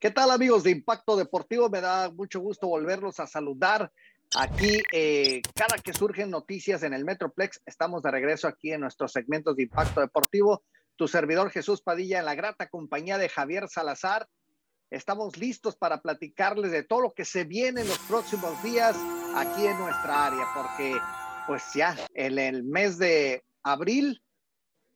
¿Qué tal amigos de Impacto Deportivo? Me da mucho gusto volverlos a saludar. Aquí, eh, cada que surgen noticias en el Metroplex, estamos de regreso aquí en nuestros segmentos de Impacto Deportivo. Tu servidor Jesús Padilla en la grata compañía de Javier Salazar. Estamos listos para platicarles de todo lo que se viene en los próximos días aquí en nuestra área, porque pues ya en el mes de abril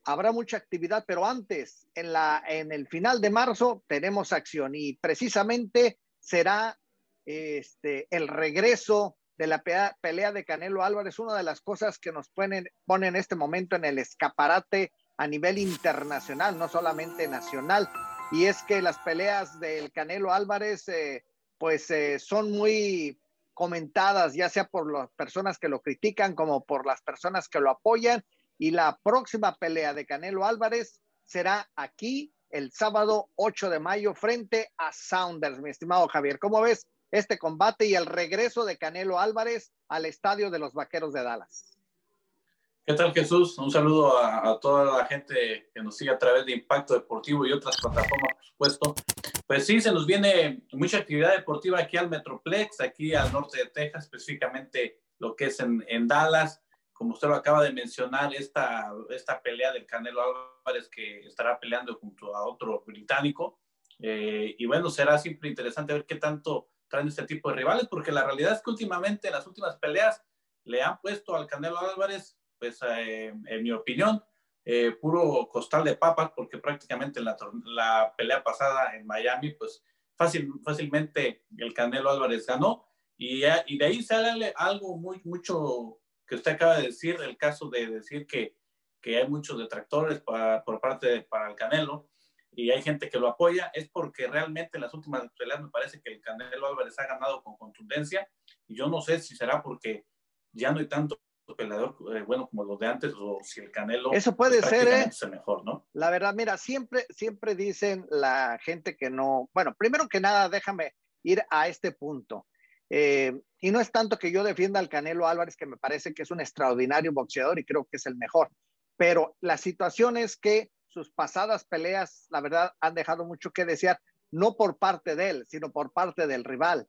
habrá mucha actividad, pero antes, en, la, en el final de marzo, tenemos acción y precisamente será este, el regreso de la pelea de Canelo Álvarez, una de las cosas que nos ponen, pone en este momento en el escaparate a nivel internacional, no solamente nacional, y es que las peleas del Canelo Álvarez, eh, pues eh, son muy comentadas, ya sea por las personas que lo critican como por las personas que lo apoyan, y la próxima pelea de Canelo Álvarez será aquí el sábado 8 de mayo frente a Saunders, mi estimado Javier. ¿Cómo ves este combate y el regreso de Canelo Álvarez al estadio de los Vaqueros de Dallas? ¿Qué tal Jesús? Un saludo a, toda la gente que nos sigue a través de Impacto Deportivo y otras plataformas, por supuesto. Pues sí, se nos viene mucha actividad deportiva aquí al Metroplex, aquí al norte de Texas, específicamente lo que es en, en Dallas como usted lo acaba de mencionar, esta, esta pelea del Canelo Álvarez que estará peleando junto a otro británico. Eh, y bueno, será siempre interesante ver qué tanto traen este tipo de rivales, porque la realidad es que últimamente en las últimas peleas le han puesto al Canelo Álvarez, pues eh, en mi opinión, eh, puro costal de papas, porque prácticamente en la, la pelea pasada en Miami, pues fácil, fácilmente el Canelo Álvarez ganó. Y, y de ahí sale algo muy, mucho que usted acaba de decir, el caso de decir que, que hay muchos detractores para, por parte de, para el Canelo y hay gente que lo apoya, es porque realmente en las últimas peleas me parece que el Canelo Álvarez ha ganado con contundencia y yo no sé si será porque ya no hay tanto peleador eh, bueno como los de antes o si el Canelo eso puede ser ¿eh? mejor no la verdad mira siempre siempre dicen la gente que no bueno primero que nada déjame ir a este punto eh, y no es tanto que yo defienda al Canelo Álvarez, que me parece que es un extraordinario boxeador y creo que es el mejor, pero la situación es que sus pasadas peleas, la verdad, han dejado mucho que desear, no por parte de él, sino por parte del rival.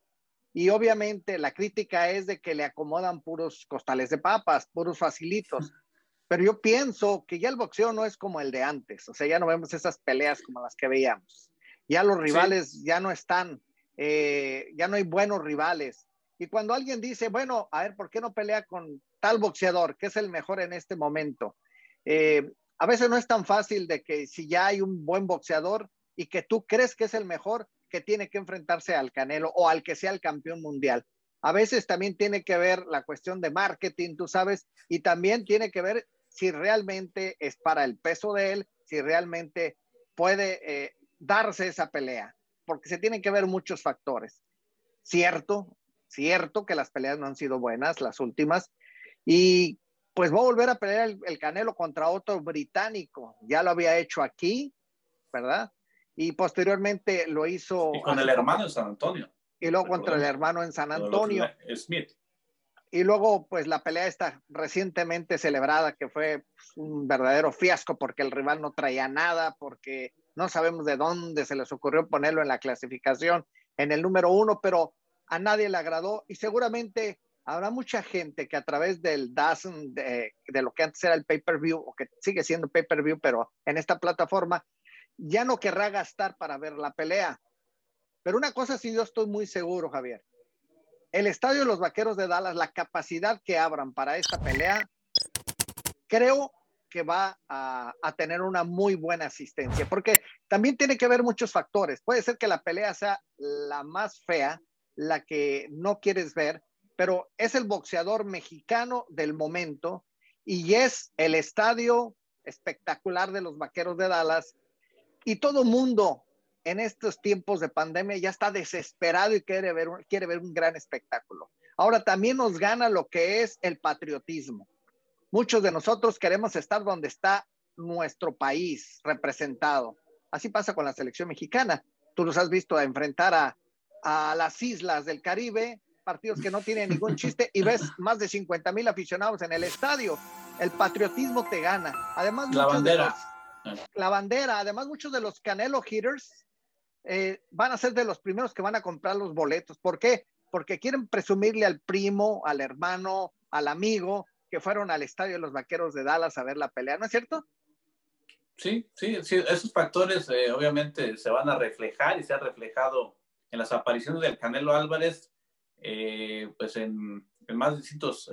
Y obviamente la crítica es de que le acomodan puros costales de papas, puros facilitos. Pero yo pienso que ya el boxeo no es como el de antes, o sea, ya no vemos esas peleas como las que veíamos. Ya los rivales ya no están, eh, ya no hay buenos rivales. Y cuando alguien dice, bueno, a ver, ¿por qué no pelea con tal boxeador, que es el mejor en este momento? Eh, a veces no es tan fácil de que si ya hay un buen boxeador y que tú crees que es el mejor, que tiene que enfrentarse al Canelo o al que sea el campeón mundial. A veces también tiene que ver la cuestión de marketing, tú sabes, y también tiene que ver si realmente es para el peso de él, si realmente puede eh, darse esa pelea, porque se tienen que ver muchos factores. Cierto, cierto que las peleas no han sido buenas, las últimas, y pues va a volver a pelear el, Canelo contra otro británico. Ya lo había hecho aquí, ¿verdad? Y posteriormente lo hizo. Y con el hermano en San Antonio. Y luego contra el hermano en San Antonio. Smith. Y luego, pues la pelea está recientemente celebrada, que fue un verdadero fiasco porque el rival no traía nada, porque no sabemos de dónde se les ocurrió ponerlo en la clasificación en el número uno, pero a nadie le agradó y seguramente habrá mucha gente que a través del DAZN, de, lo que antes era el pay-per-view, o que sigue siendo pay-per-view, pero en esta plataforma, ya no querrá gastar para ver la pelea. Pero una cosa sí yo estoy muy seguro, Javier. El estadio de los Vaqueros de Dallas, la capacidad que abran para esta pelea, creo que va a, a, tener una muy buena asistencia, porque también tiene que ver muchos factores. Puede ser que la pelea sea la más fea, la que no quieres ver, pero es el boxeador mexicano del momento y es el estadio espectacular de los Vaqueros de Dallas y todo mundo en estos tiempos de pandemia ya está desesperado y quiere ver, quiere ver un gran espectáculo. Ahora también nos gana lo que es el patriotismo. Muchos de nosotros queremos estar donde está nuestro país representado. Así pasa con la selección mexicana. Tú los has visto a enfrentar a, a las islas del Caribe, partidos que no tienen ningún chiste y ves más de 50 mil aficionados en el estadio. El patriotismo te gana. Además, la bandera. la bandera. Además, muchos de los Canelo hitters eh, van a ser de los primeros que van a comprar los boletos. ¿Por qué? Porque quieren presumirle al primo, al hermano, al amigo que fueron al estadio de los Vaqueros de Dallas a ver la pelea, ¿no es cierto? Sí, sí, sí, esos factores eh, obviamente se van a reflejar y se ha reflejado en las apariciones del Canelo Álvarez, eh, pues en, más distintos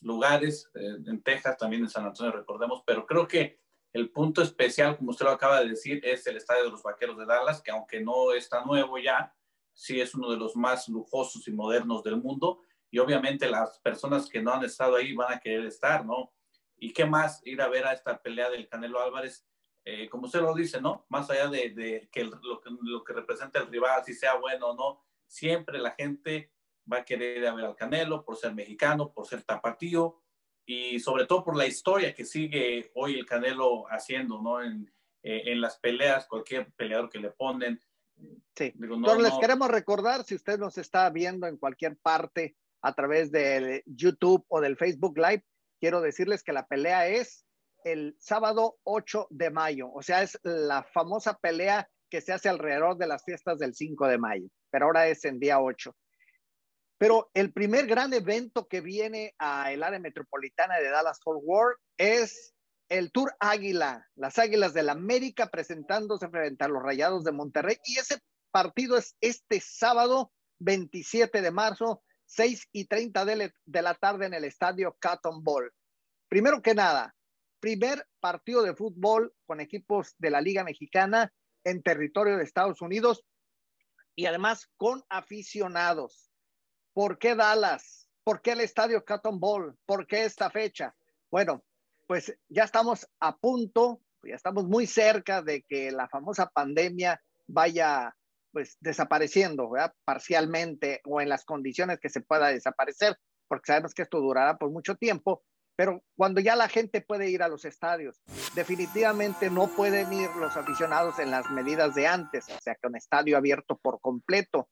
lugares, en Texas, también en San Antonio, recordemos, pero creo que el punto especial, como usted lo acaba de decir, es el estadio de los Vaqueros de Dallas, que aunque no está nuevo ya, sí es uno de los más lujosos y modernos del mundo. Y obviamente las personas que no han estado ahí van a querer estar, ¿no? ¿Y qué más ir a ver a esta pelea del Canelo Álvarez? Eh, como usted lo dice, ¿no? Más allá de, que, lo, que representa el rival, si sea bueno o no, siempre la gente va a querer a ver al Canelo por ser mexicano, por ser tapatío, y sobre todo por la historia que sigue hoy el Canelo haciendo, ¿no? En, eh, en las peleas, cualquier peleador que le ponen. Sí, Entonces les queremos recordar, si usted nos está viendo en cualquier parte a través de YouTube o del Facebook Live, quiero decirles que la pelea es el sábado 8 de mayo, o sea, es la famosa pelea que se hace alrededor de las fiestas del 5 de mayo, pero ahora es en día 8. Pero el primer gran evento que viene a el área metropolitana de Dallas Fort Worth es el Tour Águila, las Águilas del la América presentándose frente a los Rayados de Monterrey. Y ese partido es este sábado 27 de marzo, 6 y 30 de, de la tarde en el estadio Cotton Bowl. Primero que nada, primer partido de fútbol con equipos de la Liga Mexicana en territorio de Estados Unidos y además con aficionados. ¿Por qué Dallas? ¿Por qué el estadio Cotton Bowl? ¿Por qué esta fecha? Bueno, pues ya estamos a punto, ya estamos muy cerca de que la famosa pandemia vaya pues desapareciendo, ¿verdad? Parcialmente o en las condiciones que se pueda desaparecer, porque sabemos que esto durará por mucho tiempo, pero cuando ya la gente puede ir a los estadios, definitivamente no pueden ir los aficionados en las medidas de antes, o sea, un estadio abierto por completo,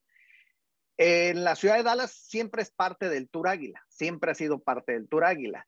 en la ciudad de Dallas siempre es parte del Tour Águila, siempre ha sido parte del Tour Águila.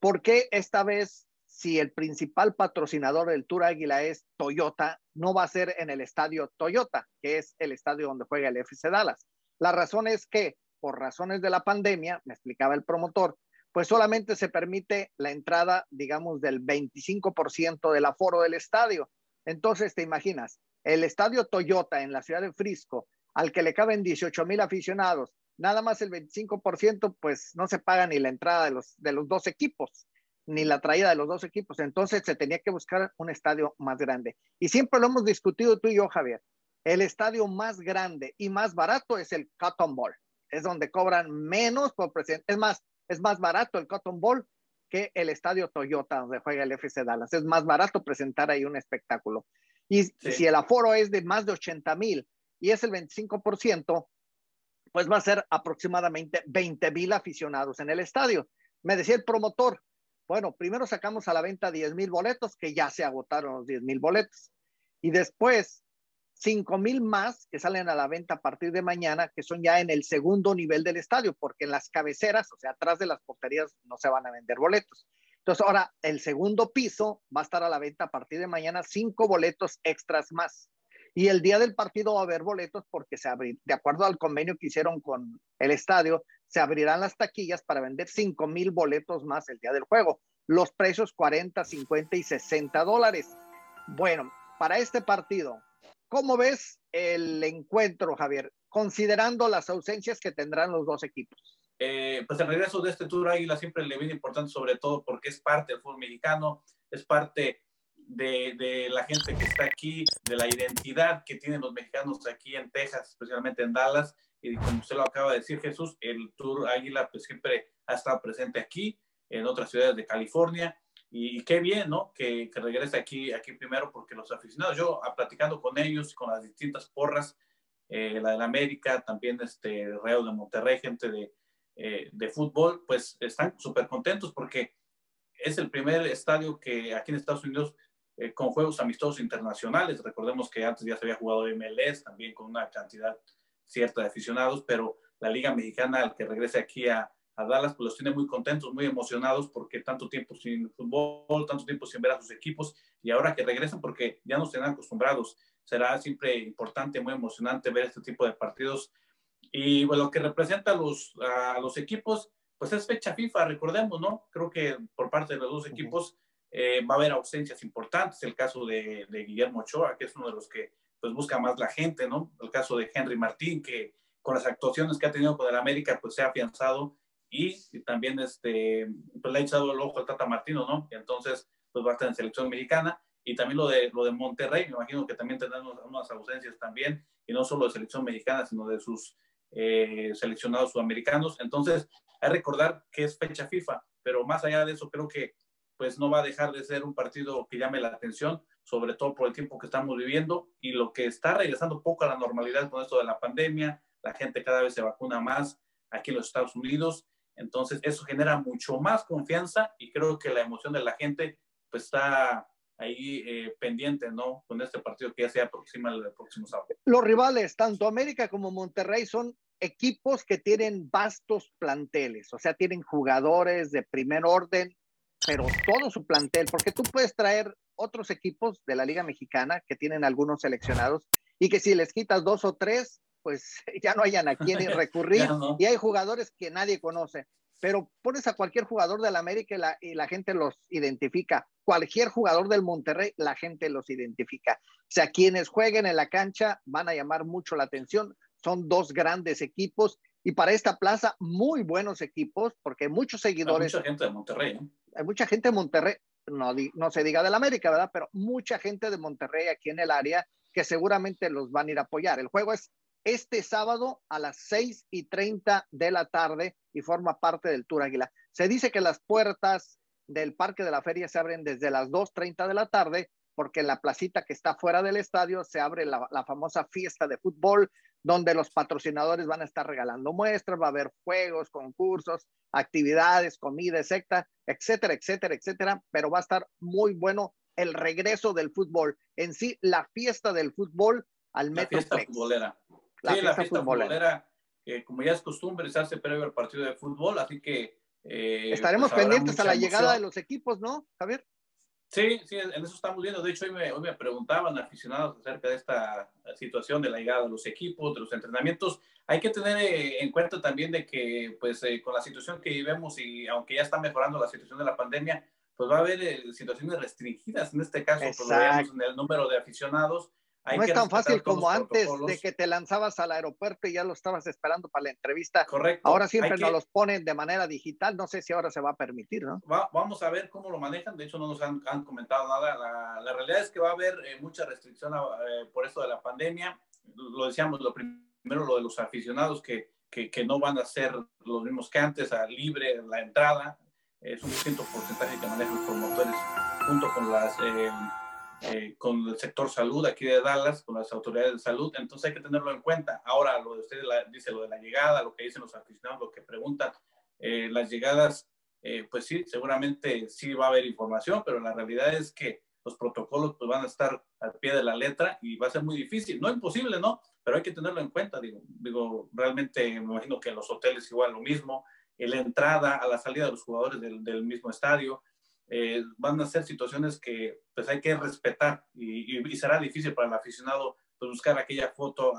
¿Por qué esta vez, si el principal patrocinador del Tour Águila es Toyota, no va a ser en el estadio Toyota, que es el estadio donde juega el FC Dallas? La razón es que, por razones de la pandemia, me explicaba el promotor, pues solamente se permite la entrada, digamos, del 25% del aforo del estadio. Entonces, te imaginas, el estadio Toyota en la ciudad de Frisco al que le caben 18 mil aficionados, nada más el 25%, pues no se paga ni la entrada de los, de los dos equipos, ni la traída de los dos equipos. Entonces se tenía que buscar un estadio más grande. Y siempre lo hemos discutido tú y yo, Javier. El estadio más grande y más barato es el Cotton Bowl. Es donde cobran menos por presidente. Es más, es más barato el Cotton Bowl que el estadio Toyota donde juega el FC Dallas. Es más barato presentar ahí un espectáculo. Y si el aforo es de más de 80 mil y es el 25%, pues va a ser aproximadamente 20 mil aficionados en el estadio. Me decía el promotor, bueno, primero sacamos a la venta 10 mil boletos, que ya se agotaron los 10 mil boletos, y después 5 mil más que salen a la venta a partir de mañana, que son ya en el segundo nivel del estadio, porque en las cabeceras, o sea, atrás de las porterías, no se van a vender boletos. Entonces, ahora el segundo piso va a estar a la venta a partir de mañana, cinco boletos extras más. Y el día del partido va a haber boletos porque se abrir, de acuerdo al convenio que hicieron con el estadio, se abrirán las taquillas para vender 5 mil boletos más el día del juego. Los precios 40, 50 y 60 dólares. Bueno, para este partido, ¿cómo ves el encuentro, Javier? Considerando las ausencias que tendrán los dos equipos. Eh, pues el regreso de este Tour Águila siempre le viene importante, sobre todo porque es parte del fútbol mexicano, es parte de, la gente que está aquí, de la identidad que tienen los mexicanos aquí en Texas, especialmente en Dallas. Y como usted lo acaba de decir, Jesús, el Tour Águila pues siempre ha estado presente aquí, en otras ciudades de California. Y, qué bien, ¿no? Que, que, regrese aquí, aquí primero, porque los aficionados, yo platicando con ellos, con las distintas porras, eh, la de la América, también este Real de Monterrey, gente de, eh, de fútbol, pues están súper contentos porque es el primer estadio que aquí en Estados Unidos eh, con juegos amistosos internacionales. Recordemos que antes ya se había jugado MLS, también con una cantidad cierta de aficionados, pero la Liga Mexicana, al que regrese aquí a, a Dallas, pues los tiene muy contentos, muy emocionados, porque tanto tiempo sin fútbol, tanto tiempo sin ver a sus equipos, y ahora que regresen porque ya nos tienen acostumbrados. Será siempre importante, muy emocionante ver este tipo de partidos. Y bueno, lo que representa a los, a los equipos, pues es fecha FIFA, recordemos, ¿no? Creo que por parte de los dos equipos eh, va a haber ausencias importantes. El caso de, de, Guillermo Ochoa, que es uno de los que pues busca más la gente, ¿no? El caso de Henry Martín, que con las actuaciones que ha tenido con el América, pues se ha afianzado y, también este, pues le ha echado el ojo al Tata Martino, ¿no? Y entonces, pues va a estar en selección mexicana. Y también lo de, lo de Monterrey, me imagino que también tendrán unas ausencias también, y no solo de selección mexicana, sino de sus eh, seleccionados sudamericanos. Entonces, hay que recordar que es fecha FIFA, pero más allá de eso, creo que pues no va a dejar de ser un partido que llame la atención, sobre todo por el tiempo que estamos viviendo y lo que está regresando poco a la normalidad con esto de la pandemia, la gente cada vez se vacuna más aquí en los Estados Unidos, entonces eso genera mucho más confianza y creo que la emoción de la gente pues está ahí eh, pendiente, ¿no? Con este partido que ya se aproxima el próximo sábado. Los rivales, tanto América como Monterrey, son equipos que tienen vastos planteles, o sea, tienen jugadores de primer orden, pero todo su plantel, porque tú puedes traer otros equipos de la Liga Mexicana que tienen algunos seleccionados y que si les quitas dos o tres, pues ya no hayan a quién recurrir y hay jugadores que nadie conoce. Pero pones a cualquier jugador del América y la, y la gente los identifica. Cualquier jugador del Monterrey, la gente los identifica. O sea, quienes jueguen en la cancha van a llamar mucho la atención. Son dos grandes equipos y para esta plaza muy buenos equipos porque muchos seguidores. Hay mucha gente de Monterrey, ¿no? Hay mucha gente de Monterrey, no, no se diga del América, ¿verdad? Pero mucha gente de Monterrey aquí en el área que seguramente los van a ir a apoyar. El juego es este sábado a las 6 y 30 de la tarde y forma parte del Tour Águila. Se dice que las puertas del Parque de la Feria se abren desde las 2.30 de la tarde porque en la placita que está fuera del estadio se abre la, la, famosa fiesta de fútbol, donde los patrocinadores van a estar regalando muestras, va a haber juegos, concursos, actividades, comida, etcétera, etcétera, etcétera, etcétera, pero va a estar muy bueno el regreso del fútbol, en sí la fiesta del fútbol al Metro. La fiesta futbolera. La sí, fiesta la fiesta futbolera, como ya es costumbre, se hace previo al partido de fútbol, así que... Eh, Estaremos pues, pendientes a la llegada de los equipos, ¿no, Javier? Sí, sí, en eso estamos viendo. De hecho, hoy me, hoy me, preguntaban aficionados acerca de esta situación de la llegada de los equipos, de los entrenamientos. Hay que tener eh, en cuenta también de que, pues, eh, con la situación que vivimos y aunque ya está mejorando la situación de la pandemia, pues va a haber eh, situaciones restringidas. En este caso, pues, lo en el número de aficionados no es tan fácil como antes de que te lanzabas al aeropuerto y ya lo estabas esperando para la entrevista. Correcto. Ahora siempre nos los ponen de manera digital. No sé si ahora se va a permitir, ¿no? vamos a ver cómo lo manejan. De hecho, no nos han, comentado nada. La, realidad es que va a haber eh, mucha restricción eh, por esto de la pandemia. Lo decíamos, lo primero, lo de los aficionados que, que, que no van a ser los mismos que antes, a libre la entrada. Es un cierto porcentaje que manejan los promotores junto con las... Eh, eh, con el sector salud aquí de Dallas, con las autoridades de salud, entonces hay que tenerlo en cuenta. Ahora, lo de ustedes dice lo de la llegada, lo que dicen los aficionados, lo que preguntan, eh, las llegadas, eh, pues sí, seguramente sí va a haber información, pero la realidad es que los protocolos pues, van a estar al pie de la letra y va a ser muy difícil. No imposible, ¿no? Pero hay que tenerlo en cuenta, digo, digo realmente me imagino que en los hoteles igual lo mismo, en la entrada, a la salida de los jugadores del, del mismo estadio, eh, van a ser situaciones que pues hay que respetar y, y, será difícil para el aficionado pues, buscar aquella foto,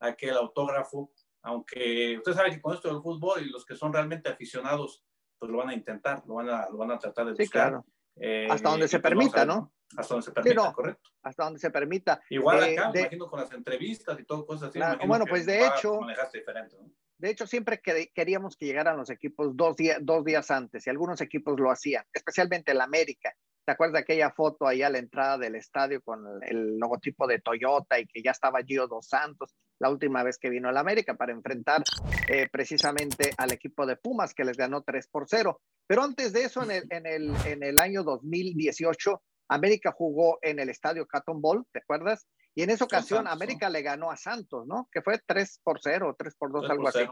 aquel autógrafo, aunque usted sabe que con esto del fútbol y los que son realmente aficionados pues lo van a intentar, lo van a, lo van a tratar de buscar. Sí, claro. Eh, hasta donde se pues, permita, ¿no? Hasta donde se permita, correcto. Hasta donde se permita. Igual eh, acá, imagino con las entrevistas y todo, cosas así. bueno, pues de hecho, diferente, ¿no? De hecho, siempre queríamos que llegaran los equipos dos, días antes y algunos equipos lo hacían, especialmente el América. ¿Te acuerdas de aquella foto ahí a la entrada del estadio con el logotipo de Toyota y que ya estaba Gio Dos Santos la última vez que vino al América para enfrentar eh, precisamente al equipo de Pumas que les ganó 3 por 0? Pero antes de eso, en el, en el, en el año 2018, América jugó en el estadio Cotton ¿te acuerdas? Y en esa ocasión América le ganó a Santos, ¿no? Que fue 3 por 0, 3 por 2, algo así.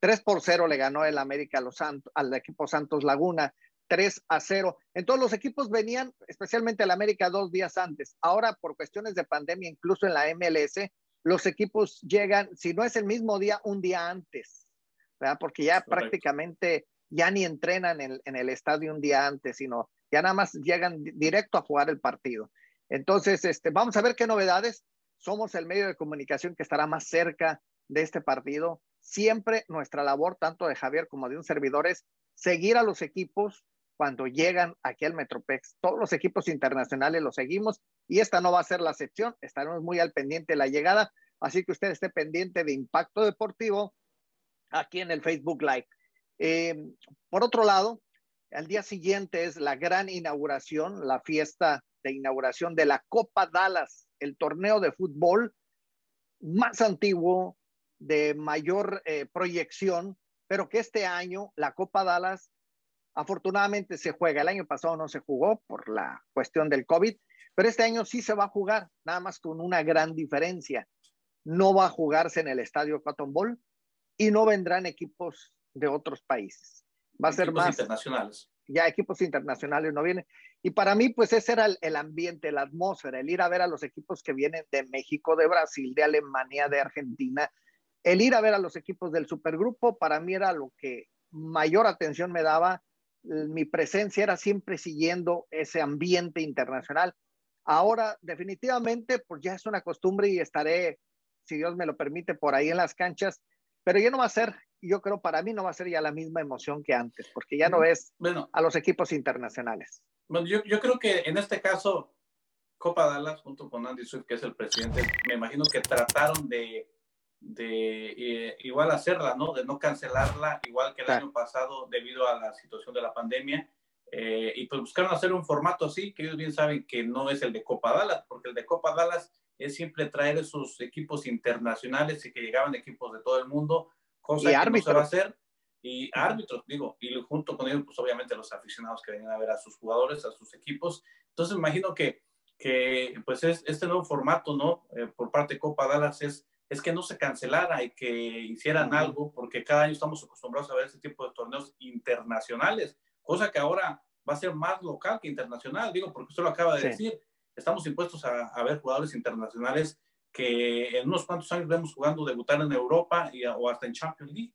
3 por 0 le ganó el América a los Santos, al equipo Santos Laguna, 3 a 0. Entonces los equipos venían, especialmente el América, dos días antes. Ahora, por cuestiones de pandemia, incluso en la MLS, los equipos llegan, si no es el mismo día, un día antes, ¿verdad? Porque ya prácticamente ya ni entrenan en, en, el estadio un día antes, sino ya nada más llegan directo a jugar el partido. Entonces, este, vamos a ver qué novedades. Somos el medio de comunicación que estará más cerca de este partido. Siempre nuestra labor, tanto de Javier como de un servidor, es seguir a los equipos cuando llegan aquí al Metropex. Todos los equipos internacionales los seguimos y esta no va a ser la excepción. Estaremos muy al pendiente de la llegada, así que usted esté pendiente de Impacto Deportivo aquí en el Facebook Live. Eh, por otro lado, al día siguiente es la gran inauguración, la fiesta de inauguración de la Copa Dallas, el torneo de fútbol más antiguo, de mayor eh, proyección, pero que este año la Copa Dallas afortunadamente se juega. El año pasado no se jugó por la cuestión del COVID, pero este año sí se va a jugar, nada más con una gran diferencia. No va a jugarse en el estadio Cotton Bowl y no vendrán equipos de otros países. Va a ser más internacionales. Ya equipos internacionales no vienen. Y para mí, pues ese era el, ambiente, la atmósfera, el ir a ver a los equipos que vienen de México, de Brasil, de Alemania, de Argentina. El ir a ver a los equipos del supergrupo, para mí era lo que mayor atención me daba. Mi presencia era siempre siguiendo ese ambiente internacional. Ahora, definitivamente, pues ya es una costumbre y estaré, si Dios me lo permite, por ahí en las canchas, pero ya no va a ser, yo creo para mí no va a ser ya la misma emoción que antes, porque ya no ves bueno, a los equipos internacionales. Bueno, yo, yo creo que en este caso, Copa Dallas, junto con Andy Swift, que es el presidente, me imagino que trataron de, de eh, igual hacerla, ¿no? De no cancelarla, igual que el año pasado debido a la situación de la pandemia. Eh, y pues buscaron hacer un formato así, que ellos bien saben que no es el de Copa Dallas, porque el de Copa Dallas es siempre traer esos equipos internacionales y que llegaban equipos de todo el mundo, cosa que no se va a hacer. Y árbitros, digo, y junto con ellos, pues obviamente los aficionados que venían a ver a sus jugadores, a sus equipos. Entonces, imagino que, que pues es, este nuevo formato, ¿no? Eh, por parte de Copa Dallas es, es que no se cancelara y que hicieran algo, porque cada año estamos acostumbrados a ver este tipo de torneos internacionales cosa que ahora va a ser más local que internacional, digo, porque usted lo acaba de decir, estamos impuestos a, ver jugadores internacionales que en unos cuantos años vemos jugando, debutar en Europa y, o hasta en Champions League.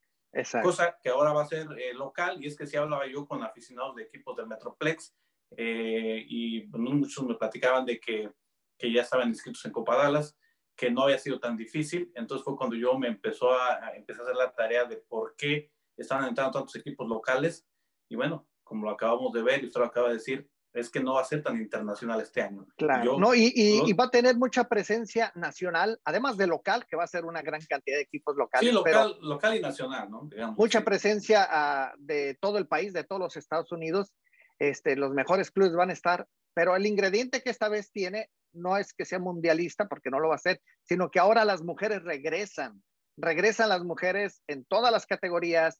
Cosa que ahora va a ser eh, local, y es que si hablaba yo con aficionados de equipos del Metroplex, eh, y muchos me platicaban de que, que, ya estaban inscritos en Copa Dallas, que no había sido tan difícil. Entonces fue cuando yo me empezó a, a empezar a hacer la tarea de por qué estaban entrando tantos equipos locales. Y bueno, como lo acabamos de ver y usted lo acaba de decir, es que no va a ser tan internacional este año. Claro, no, y, va a tener mucha presencia nacional, además de local, que va a ser una gran cantidad de equipos locales. Sí, local, local y nacional, ¿no? mucha presencia ah, de todo el país, de todos los Estados Unidos. Este, los mejores clubes van a estar, pero el ingrediente que esta vez tiene no es que sea mundialista, porque no lo va a ser, sino que ahora las mujeres regresan, regresan las mujeres en todas las categorías,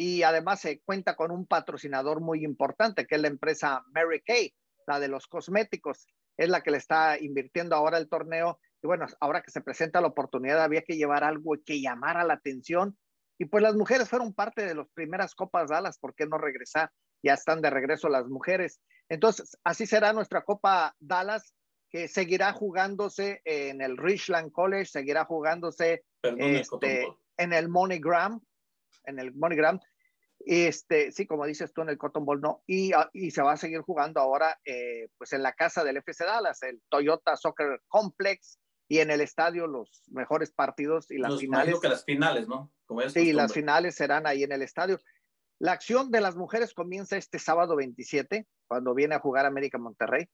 y además se cuenta con un patrocinador muy importante, que es la empresa Mary Kay, la de los cosméticos, es la que le está invirtiendo ahora el torneo. Y bueno, ahora que se presenta la oportunidad, había que llevar algo que llamara la atención. Y pues las mujeres fueron parte de las primeras Copas Dallas, ¿por qué no regresar? Ya están de regreso las mujeres. Entonces, así será nuestra Copa Dallas, que seguirá jugándose en el Richland College, seguirá jugándose este, en el MoneyGram, en el MoneyGram. Este, sí, como dices tú, en el Cotton Bowl no. Y, ah, y se va a seguir jugando ahora, eh, pues en la casa del FC Dallas, el Toyota Soccer Complex, y en el estadio los mejores partidos y las finales. que las finales, ¿no? sí, las finales serán ahí en el estadio. La acción de las mujeres comienza este sábado 27, cuando viene a jugar América Monterrey,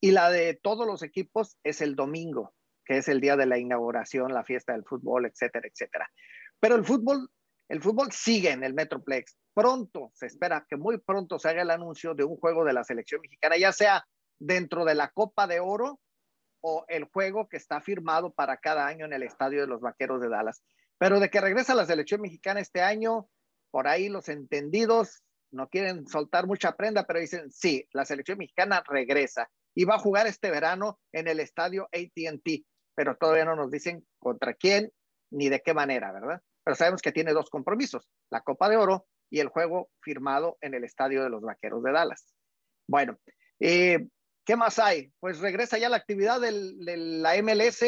y la de todos los equipos es el domingo, que es el día de la inauguración, la fiesta del fútbol, etcétera, etcétera. Pero el fútbol el fútbol sigue en el Metroplex. Pronto, se espera que muy pronto se haga el anuncio de un juego de la selección mexicana, ya sea dentro de la Copa de Oro o el juego que está firmado para cada año en el Estadio de los Vaqueros de Dallas. Pero de que regresa la selección mexicana este año, por ahí los entendidos no quieren soltar mucha prenda, pero dicen, sí, la selección mexicana regresa y va a jugar este verano en el estadio ATT, pero todavía no nos dicen contra quién ni de qué manera, ¿verdad? Pero sabemos que tiene dos compromisos, la Copa de Oro y el juego firmado en el Estadio de los Vaqueros de Dallas. Bueno, eh, ¿qué más hay? Pues regresa ya la actividad de la MLS,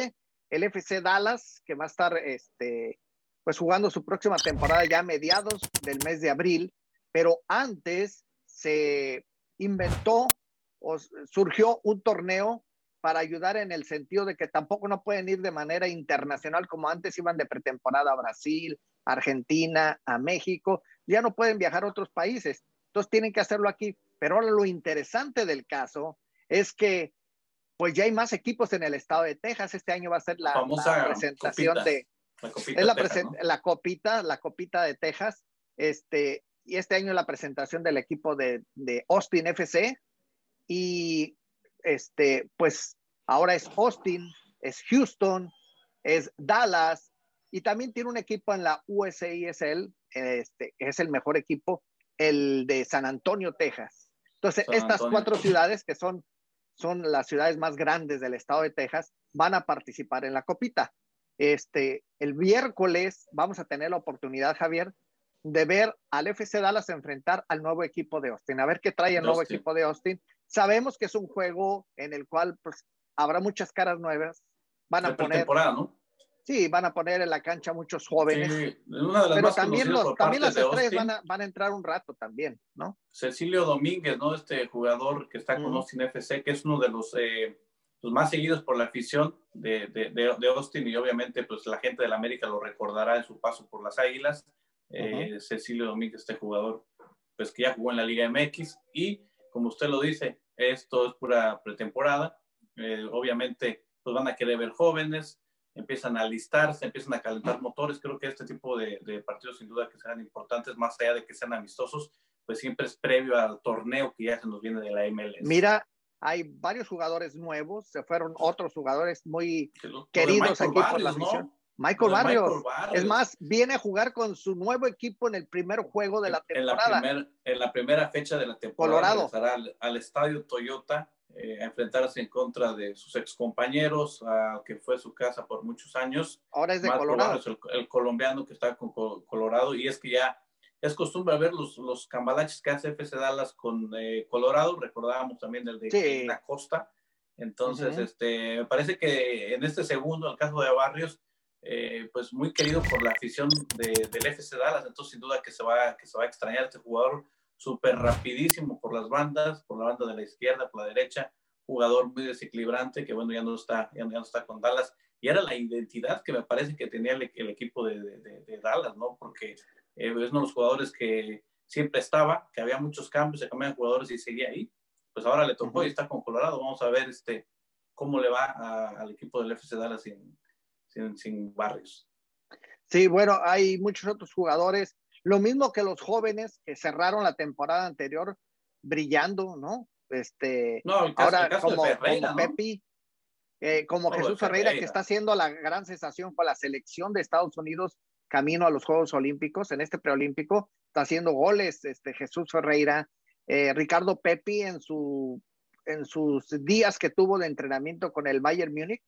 el FC Dallas, que va a estar este, pues jugando su próxima temporada ya a mediados del mes de abril, pero antes se inventó surgió un torneo para ayudar en el sentido de que tampoco no pueden ir de manera internacional como antes iban de pretemporada a Brasil, Argentina, a México, ya no pueden viajar a otros países, entonces tienen que hacerlo aquí. Pero ahora lo interesante del caso es que pues ya hay más equipos en el estado de Texas. Este año va a ser la, presentación de la copita, es la, la, copita, la copita de Texas. Este, y este año la presentación del equipo de, de Austin FC. Y este, pues ahora es Austin, es Houston, es Dallas y también tiene un equipo en la USISL, este, es el mejor equipo, el de San Antonio, Texas. Entonces, estas cuatro ciudades que son, son las ciudades más grandes del estado de Texas van a participar en la copita. Este, el miércoles vamos a tener la oportunidad, Javier, de ver al FC Dallas enfrentar al nuevo equipo de Austin, a ver qué trae el nuevo equipo de Austin Sabemos que es un juego en el cual pues, habrá muchas caras nuevas. Van a poner. ¿no? Sí, van a poner en la cancha muchos jóvenes. Sí, una de las pero también, los, también las estrellas van a, van a, entrar un rato también, ¿no? Cecilio Domínguez, ¿no? Este jugador que está con Austin FC, que es uno de los, eh, los más seguidos por la afición de, de, de, Austin y obviamente pues la gente de la América lo recordará en su paso por las Águilas. Eh, Cecilio Domínguez, este jugador, pues que ya jugó en la Liga MX y como usted lo dice, esto es pura pretemporada. Eh, obviamente, pues van a querer ver jóvenes, empiezan a alistarse, empiezan a calentar motores. Creo que este tipo de, partidos, sin duda, que serán importantes, más allá de que sean amistosos, pues siempre es previo al torneo que ya se nos viene de la MLS. Mira, hay varios jugadores nuevos, se fueron otros jugadores muy queridos aquí por la afición. Michael Barrios. Es más, viene a jugar con su nuevo equipo en el primer juego de la temporada. En la, primera fecha de la temporada. Colorado. Al, estadio Toyota eh, a enfrentarse en contra de sus ex compañeros, que fue su casa por muchos años. Ahora es de Colorado. el, colombiano que está con Colorado. Y es que ya es costumbre ver los, los cambalaches que hace FC Dallas con eh, Colorado. Recordábamos también el de la Costa. Entonces, este, me parece que en este segundo, el caso de Barrios, eh, pues muy querido por la afición de, del FC Dallas, entonces sin duda que se va, que se va a extrañar este jugador súper rapidísimo por las bandas, por la banda de la izquierda, por la derecha, jugador muy desequilibrante que bueno, ya no está, ya no está con Dallas, y era la identidad que me parece que tenía el, equipo de, de, Dallas, ¿no? Porque eh, es uno de los jugadores que siempre estaba, que había muchos cambios, se cambiaban jugadores y seguía ahí, pues ahora le tocó y está con Colorado, vamos a ver este, cómo le va al equipo del FC Dallas en, sin, Barrios. Sí, bueno, hay muchos otros jugadores, lo mismo que los jóvenes que cerraron la temporada anterior brillando, ¿no? Este, ahora como, Pepi, eh, como Jesús Ferreira, que está haciendo la gran sensación con la selección de Estados Unidos camino a los Juegos Olímpicos, en este preolímpico, está haciendo goles, este Jesús Ferreira, eh, Ricardo Pepi en su en sus días que tuvo de entrenamiento con el Bayern Múnich,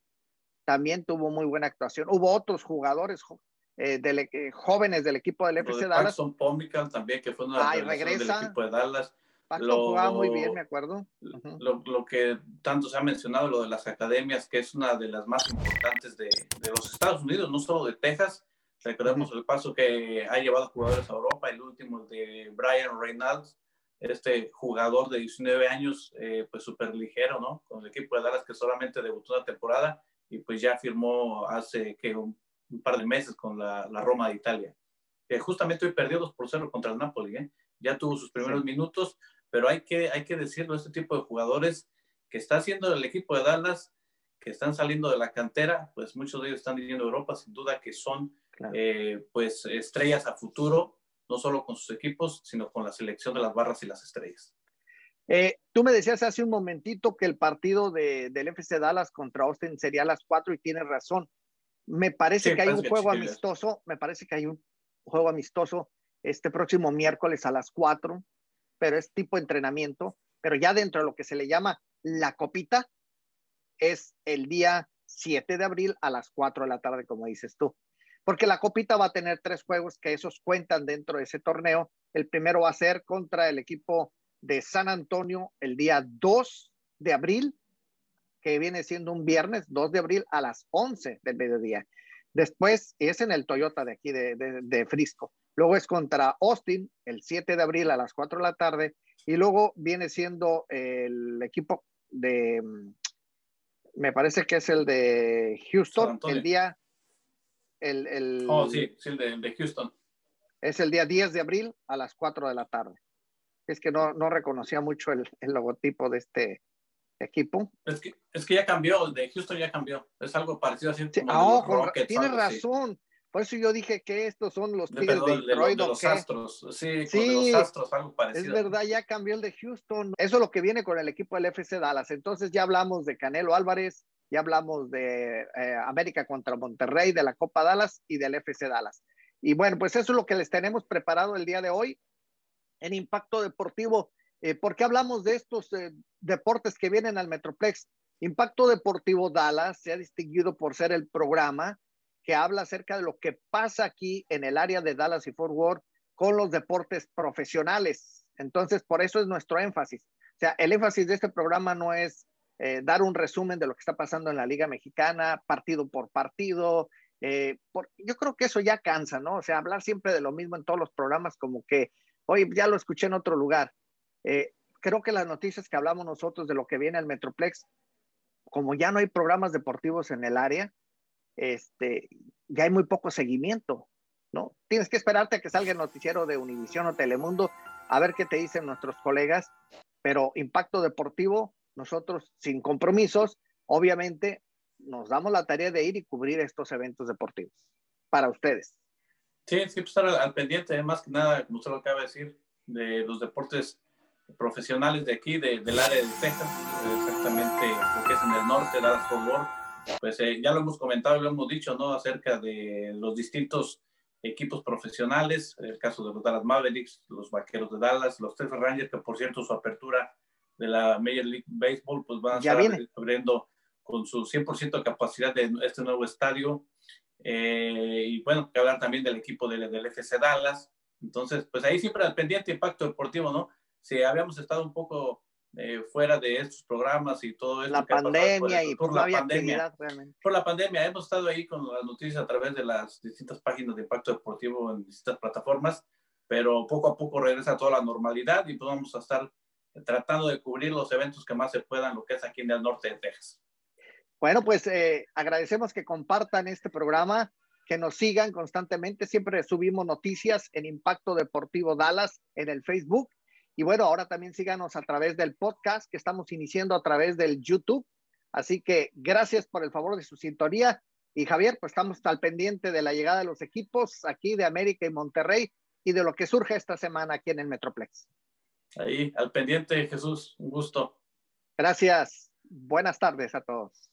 también tuvo muy buena actuación. Hubo otros jugadores eh, eh, jóvenes del equipo del FC Dallas. Paxton Pomical también, que fue uno de los del equipo de Dallas. Paxton jugaba muy bien, me acuerdo. lo, que tanto se ha mencionado, lo de las academias, que es una de las más importantes de, de los Estados Unidos, no solo de Texas. Recordemos el paso que ha llevado jugadores a Europa, el último de Brian Reynolds, este jugador de 19 años, eh, pues súper ligero, ¿no? Con el equipo de Dallas que solamente debutó una temporada y pues ya firmó hace que un, par de meses con la, la Roma de Italia. que justamente hoy perdió 2 por 0 contra el Napoli, ¿eh? ya tuvo sus primeros minutos, pero hay que, hay que decirlo, este tipo de jugadores que está haciendo el equipo de Dallas, que están saliendo de la cantera, pues muchos de ellos están viviendo a Europa, sin duda que son eh, pues estrellas a futuro, no solo con sus equipos, sino con la selección de las barras y las estrellas. Eh, tú me decías hace un momentito que el partido de, del FC Dallas contra Austin sería a las 4 y tienes razón. Me parece que hay un juego amistoso, me parece que hay un juego amistoso este próximo miércoles a las 4, pero es tipo entrenamiento, pero ya dentro de lo que se le llama la copita, es el día 7 de abril a las 4 de la tarde, como dices tú. Porque la copita va a tener tres juegos que esos cuentan dentro de ese torneo. El primero va a ser contra el equipo de San Antonio el día 2 de abril, que viene siendo un viernes, 2 de abril a las 11 del mediodía. Después es en el Toyota de aquí de, de, Frisco. Luego es contra Austin el 7 de abril a las 4 de la tarde Y luego viene siendo el equipo de, me parece que es el de Houston, el día... El, el, oh, sí, sí, el de, de, Houston. Es el día 10 de abril a las 4 de la tarde. Es que no, no reconocía mucho el, el logotipo de este, equipo. Es que, es que ya cambió, de Houston ya cambió. Es algo parecido así. Sí, oh, tienes razón. Por eso yo dije que estos son los Tigres de, Detroit. De, los Astros. Sí, sí los Astros, algo parecido. Es verdad, ya cambió el de Houston. Eso es lo que viene con el equipo del FC Dallas. Entonces ya hablamos de Canelo Álvarez, ya hablamos de eh, América contra Monterrey, de la Copa Dallas y del FC Dallas. Y bueno, pues eso es lo que les tenemos preparado el día de hoy en Impacto Deportivo. Eh, ¿Por qué hablamos de estos eh, deportes que vienen al Metroplex? Impacto Deportivo Dallas se ha distinguido por ser el programa que habla acerca de lo que pasa aquí en el área de Dallas y Fort Worth con los deportes profesionales. Entonces, por eso es nuestro énfasis. O sea, el énfasis de este programa no es eh, dar un resumen de lo que está pasando en la Liga Mexicana, partido por partido. Eh, yo creo que eso ya cansa, ¿no? O sea, hablar siempre de lo mismo en todos los programas, como que, oye, ya lo escuché en otro lugar. Eh, creo que las noticias que hablamos nosotros de lo que viene al Metroplex, como ya no hay programas deportivos en el área, este, ya hay muy poco seguimiento, ¿no? Tienes que esperarte a que salga el noticiero de Univisión o Telemundo a ver qué te dicen nuestros colegas, pero impacto deportivo, nosotros sin compromisos, obviamente nos damos la tarea de ir y cubrir estos eventos deportivos para ustedes. Sí, sí, pues estar al, pendiente, más que nada, como usted lo acaba de decir, de los deportes profesionales de aquí, del área de Texas, exactamente lo que es en el norte, Dallas Fort Worth pues eh, ya lo hemos comentado y lo hemos dicho, ¿no? Acerca de los distintos equipos profesionales, el caso de los Dallas Mavericks, los Vaqueros de Dallas, los Texas Rangers, que por cierto su apertura de la Major League Baseball, pues van a estar abriendo con su 100% capacidad de este nuevo estadio. Eh, y bueno, que hablar también del equipo del, del FC Dallas. Entonces, pues ahí siempre al pendiente impacto deportivo, ¿no? Si habíamos estado un poco eh, fuera de estos programas y todo esto. La pandemia y por, la pandemia. Por la pandemia hemos estado ahí con las noticias a través de las distintas páginas de Impacto Deportivo en distintas plataformas, pero poco a poco regresa toda la normalidad y pues vamos a estar tratando de cubrir los eventos que más se puedan, lo que es aquí en el norte de Texas. Bueno, pues eh, agradecemos que compartan este programa, que nos sigan constantemente. Siempre subimos noticias en Impacto Deportivo Dallas en el Facebook y bueno, ahora también síganos a través del podcast que estamos iniciando a través del YouTube. Así que gracias por el favor de su sintonía. Y Javier, pues estamos al pendiente de la llegada de los equipos aquí de América y Monterrey y de lo que surge esta semana aquí en el Metroplex. Ahí, al pendiente, Jesús. Un gusto. Gracias. Buenas tardes a todos.